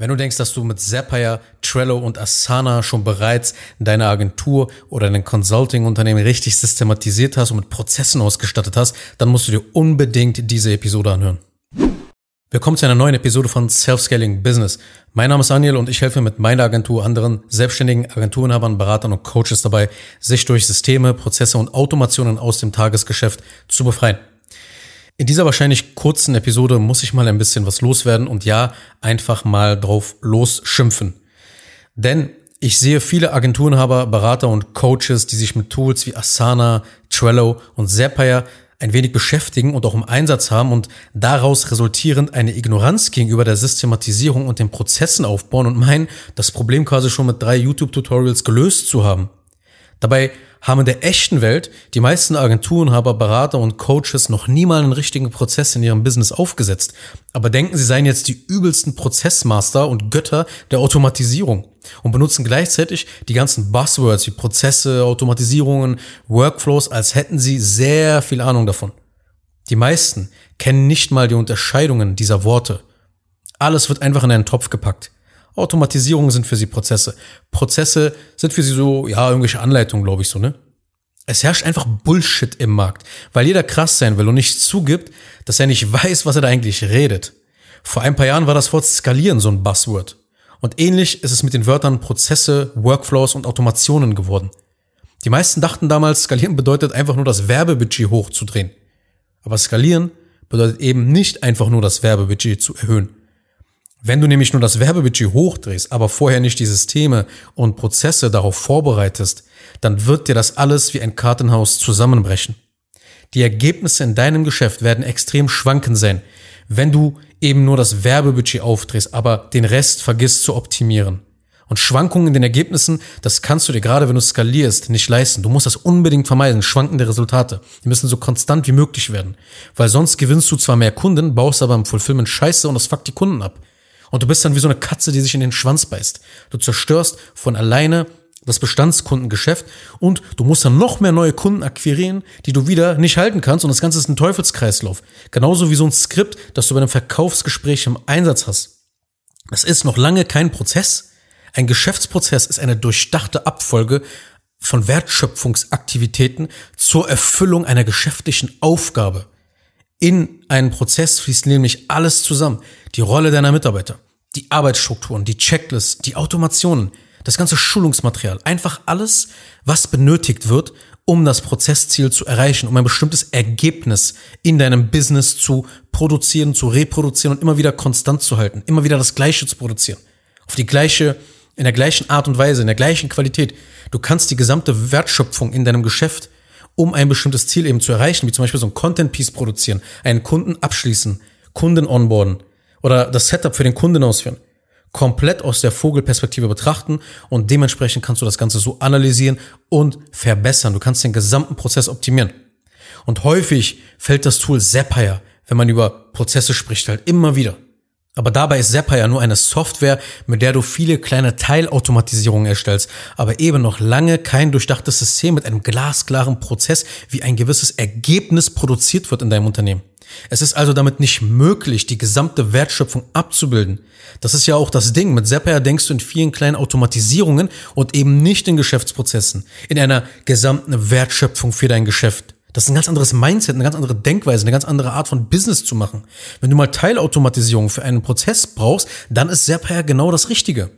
Wenn du denkst, dass du mit Zapier, Trello und Asana schon bereits deine Agentur oder dein Consulting-Unternehmen richtig systematisiert hast und mit Prozessen ausgestattet hast, dann musst du dir unbedingt diese Episode anhören. Willkommen zu einer neuen Episode von Self-Scaling Business. Mein Name ist Daniel und ich helfe mit meiner Agentur anderen selbstständigen Agenturinhabern, Beratern und Coaches dabei, sich durch Systeme, Prozesse und Automationen aus dem Tagesgeschäft zu befreien. In dieser wahrscheinlich kurzen Episode muss ich mal ein bisschen was loswerden und ja, einfach mal drauf losschimpfen. Denn ich sehe viele Agenturenhaber, Berater und Coaches, die sich mit Tools wie Asana, Trello und Zapier ein wenig beschäftigen und auch im Einsatz haben und daraus resultierend eine Ignoranz gegenüber der Systematisierung und den Prozessen aufbauen und meinen, das Problem quasi schon mit drei YouTube-Tutorials gelöst zu haben. Dabei haben in der echten Welt die meisten Agenturen, aber Berater und Coaches noch niemals einen richtigen Prozess in ihrem Business aufgesetzt. Aber denken, sie seien jetzt die übelsten Prozessmaster und Götter der Automatisierung und benutzen gleichzeitig die ganzen Buzzwords wie Prozesse, Automatisierungen, Workflows, als hätten sie sehr viel Ahnung davon. Die meisten kennen nicht mal die Unterscheidungen dieser Worte. Alles wird einfach in einen Topf gepackt. Automatisierungen sind für sie Prozesse. Prozesse sind für sie so, ja, irgendwelche Anleitungen, glaube ich so, ne? Es herrscht einfach Bullshit im Markt, weil jeder krass sein will und nicht zugibt, dass er nicht weiß, was er da eigentlich redet. Vor ein paar Jahren war das Wort skalieren so ein Buzzword. Und ähnlich ist es mit den Wörtern Prozesse, Workflows und Automationen geworden. Die meisten dachten damals, skalieren bedeutet einfach nur das Werbebudget hochzudrehen. Aber skalieren bedeutet eben nicht einfach nur das Werbebudget zu erhöhen. Wenn du nämlich nur das Werbebudget hochdrehst, aber vorher nicht die Systeme und Prozesse darauf vorbereitest, dann wird dir das alles wie ein Kartenhaus zusammenbrechen. Die Ergebnisse in deinem Geschäft werden extrem schwanken sein, wenn du eben nur das Werbebudget aufdrehst, aber den Rest vergisst zu optimieren. Und Schwankungen in den Ergebnissen, das kannst du dir gerade, wenn du skalierst, nicht leisten. Du musst das unbedingt vermeiden, schwankende Resultate. Die müssen so konstant wie möglich werden. Weil sonst gewinnst du zwar mehr Kunden, baust aber im Fulfillment Scheiße und das fuckt die Kunden ab. Und du bist dann wie so eine Katze, die sich in den Schwanz beißt. Du zerstörst von alleine das Bestandskundengeschäft und du musst dann noch mehr neue Kunden akquirieren, die du wieder nicht halten kannst und das Ganze ist ein Teufelskreislauf. Genauso wie so ein Skript, das du bei einem Verkaufsgespräch im Einsatz hast. Das ist noch lange kein Prozess. Ein Geschäftsprozess ist eine durchdachte Abfolge von Wertschöpfungsaktivitäten zur Erfüllung einer geschäftlichen Aufgabe. In einen Prozess fließt nämlich alles zusammen. Die Rolle deiner Mitarbeiter, die Arbeitsstrukturen, die Checklists, die Automationen, das ganze Schulungsmaterial. Einfach alles, was benötigt wird, um das Prozessziel zu erreichen, um ein bestimmtes Ergebnis in deinem Business zu produzieren, zu reproduzieren und immer wieder konstant zu halten, immer wieder das Gleiche zu produzieren. Auf die gleiche, in der gleichen Art und Weise, in der gleichen Qualität. Du kannst die gesamte Wertschöpfung in deinem Geschäft um ein bestimmtes Ziel eben zu erreichen, wie zum Beispiel so ein Content-Piece produzieren, einen Kunden abschließen, Kunden onboarden oder das Setup für den Kunden ausführen, komplett aus der Vogelperspektive betrachten und dementsprechend kannst du das Ganze so analysieren und verbessern. Du kannst den gesamten Prozess optimieren. Und häufig fällt das Tool Zapier, wenn man über Prozesse spricht, halt immer wieder. Aber dabei ist Zapier ja nur eine Software, mit der du viele kleine Teilautomatisierungen erstellst, aber eben noch lange kein durchdachtes System mit einem glasklaren Prozess, wie ein gewisses Ergebnis produziert wird in deinem Unternehmen. Es ist also damit nicht möglich, die gesamte Wertschöpfung abzubilden. Das ist ja auch das Ding. Mit Zapier denkst du in vielen kleinen Automatisierungen und eben nicht in Geschäftsprozessen, in einer gesamten Wertschöpfung für dein Geschäft. Das ist ein ganz anderes Mindset, eine ganz andere Denkweise, eine ganz andere Art von Business zu machen. Wenn du mal Teilautomatisierung für einen Prozess brauchst, dann ist Zapier genau das Richtige.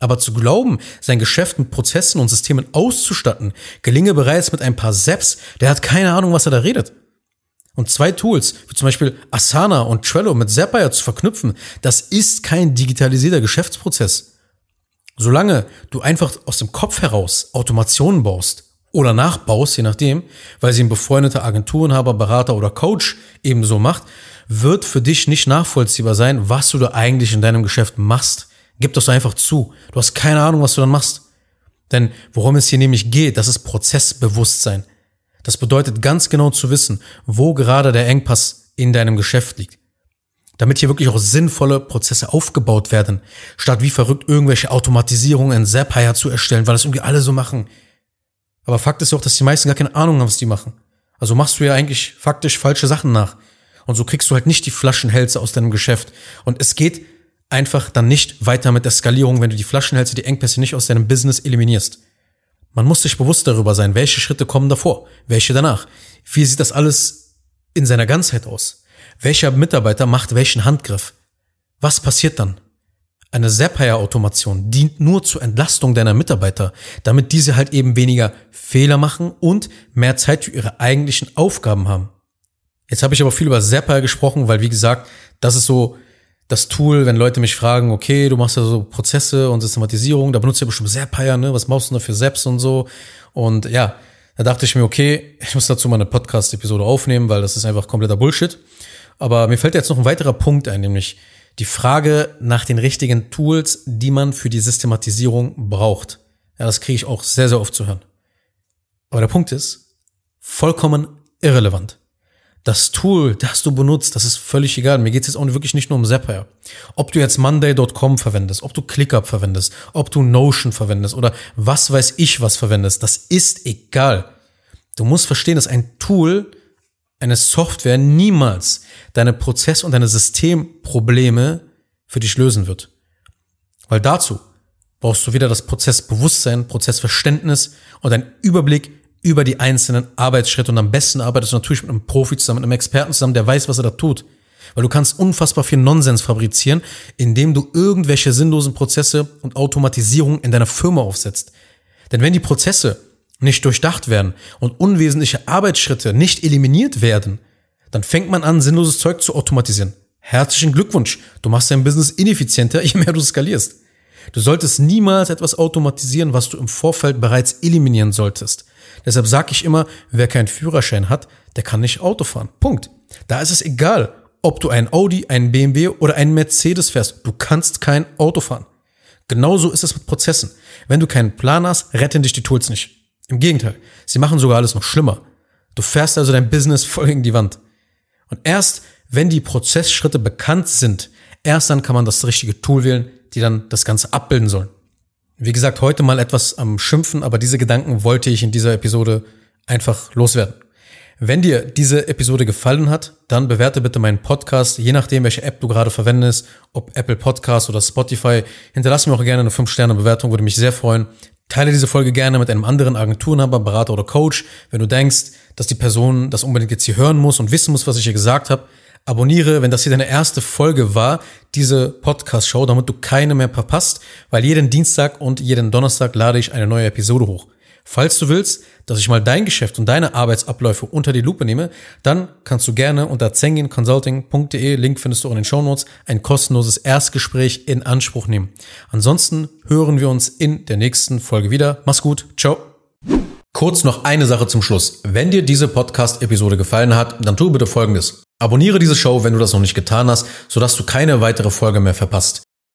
Aber zu glauben, sein Geschäft mit Prozessen und Systemen auszustatten, gelinge bereits mit ein paar Seps, der hat keine Ahnung, was er da redet. Und zwei Tools, wie zum Beispiel Asana und Trello mit Zapier zu verknüpfen, das ist kein digitalisierter Geschäftsprozess. Solange du einfach aus dem Kopf heraus Automationen baust, oder nachbaust, je nachdem, weil sie ein befreundeter Agenturenhaber, Berater oder Coach ebenso macht, wird für dich nicht nachvollziehbar sein, was du da eigentlich in deinem Geschäft machst. Gib das einfach zu. Du hast keine Ahnung, was du dann machst. Denn worum es hier nämlich geht, das ist Prozessbewusstsein. Das bedeutet ganz genau zu wissen, wo gerade der Engpass in deinem Geschäft liegt. Damit hier wirklich auch sinnvolle Prozesse aufgebaut werden, statt wie verrückt irgendwelche Automatisierungen in Zapier zu erstellen, weil das irgendwie alle so machen. Aber Fakt ist ja auch, dass die meisten gar keine Ahnung haben, was die machen. Also machst du ja eigentlich faktisch falsche Sachen nach. Und so kriegst du halt nicht die Flaschenhälse aus deinem Geschäft. Und es geht einfach dann nicht weiter mit der Skalierung, wenn du die Flaschenhälse, die Engpässe nicht aus deinem Business eliminierst. Man muss sich bewusst darüber sein, welche Schritte kommen davor, welche danach. Wie sieht das alles in seiner Ganzheit aus? Welcher Mitarbeiter macht welchen Handgriff? Was passiert dann? Eine Zapier-Automation dient nur zur Entlastung deiner Mitarbeiter, damit diese halt eben weniger Fehler machen und mehr Zeit für ihre eigentlichen Aufgaben haben. Jetzt habe ich aber viel über Zapier gesprochen, weil wie gesagt, das ist so das Tool, wenn Leute mich fragen, okay, du machst ja so Prozesse und Systematisierung, da benutzt du ja bestimmt Zapier, ne? Was machst du da für Zaps und so? Und ja, da dachte ich mir, okay, ich muss dazu mal eine Podcast-Episode aufnehmen, weil das ist einfach kompletter Bullshit. Aber mir fällt jetzt noch ein weiterer Punkt ein, nämlich die Frage nach den richtigen Tools, die man für die Systematisierung braucht. Ja, das kriege ich auch sehr, sehr oft zu hören. Aber der Punkt ist, vollkommen irrelevant. Das Tool, das du benutzt, das ist völlig egal. Mir geht es jetzt auch wirklich nicht nur um Zapier. Ob du jetzt Monday.com verwendest, ob du ClickUp verwendest, ob du Notion verwendest oder was weiß ich was verwendest, das ist egal. Du musst verstehen, dass ein Tool eine Software niemals deine Prozess- und deine Systemprobleme für dich lösen wird. Weil dazu brauchst du wieder das Prozessbewusstsein, Prozessverständnis und einen Überblick über die einzelnen Arbeitsschritte. Und am besten arbeitest du natürlich mit einem Profi zusammen, mit einem Experten zusammen, der weiß, was er da tut. Weil du kannst unfassbar viel Nonsens fabrizieren, indem du irgendwelche sinnlosen Prozesse und Automatisierung in deiner Firma aufsetzt. Denn wenn die Prozesse nicht durchdacht werden und unwesentliche Arbeitsschritte nicht eliminiert werden, dann fängt man an, sinnloses Zeug zu automatisieren. Herzlichen Glückwunsch. Du machst dein Business ineffizienter, je mehr du skalierst. Du solltest niemals etwas automatisieren, was du im Vorfeld bereits eliminieren solltest. Deshalb sage ich immer, wer keinen Führerschein hat, der kann nicht Auto fahren. Punkt. Da ist es egal, ob du ein Audi, ein BMW oder ein Mercedes fährst. Du kannst kein Auto fahren. Genauso ist es mit Prozessen. Wenn du keinen Plan hast, retten dich die Tools nicht. Im Gegenteil, sie machen sogar alles noch schlimmer. Du fährst also dein Business voll gegen die Wand. Und erst, wenn die Prozessschritte bekannt sind, erst dann kann man das richtige Tool wählen, die dann das Ganze abbilden sollen. Wie gesagt, heute mal etwas am Schimpfen, aber diese Gedanken wollte ich in dieser Episode einfach loswerden. Wenn dir diese Episode gefallen hat, dann bewerte bitte meinen Podcast, je nachdem, welche App du gerade verwendest, ob Apple Podcast oder Spotify. Hinterlass mir auch gerne eine 5-Sterne-Bewertung, würde mich sehr freuen. Teile diese Folge gerne mit einem anderen Agenturenhaber, Berater oder Coach. Wenn du denkst, dass die Person das unbedingt jetzt hier hören muss und wissen muss, was ich hier gesagt habe, abonniere, wenn das hier deine erste Folge war, diese Podcast-Show, damit du keine mehr verpasst, weil jeden Dienstag und jeden Donnerstag lade ich eine neue Episode hoch. Falls du willst, dass ich mal dein Geschäft und deine Arbeitsabläufe unter die Lupe nehme, dann kannst du gerne unter zenginconsulting.de, Link findest du auch in den Show Notes, ein kostenloses Erstgespräch in Anspruch nehmen. Ansonsten hören wir uns in der nächsten Folge wieder. Mach's gut. Ciao. Kurz noch eine Sache zum Schluss. Wenn dir diese Podcast-Episode gefallen hat, dann tu bitte Folgendes. Abonniere diese Show, wenn du das noch nicht getan hast, sodass du keine weitere Folge mehr verpasst.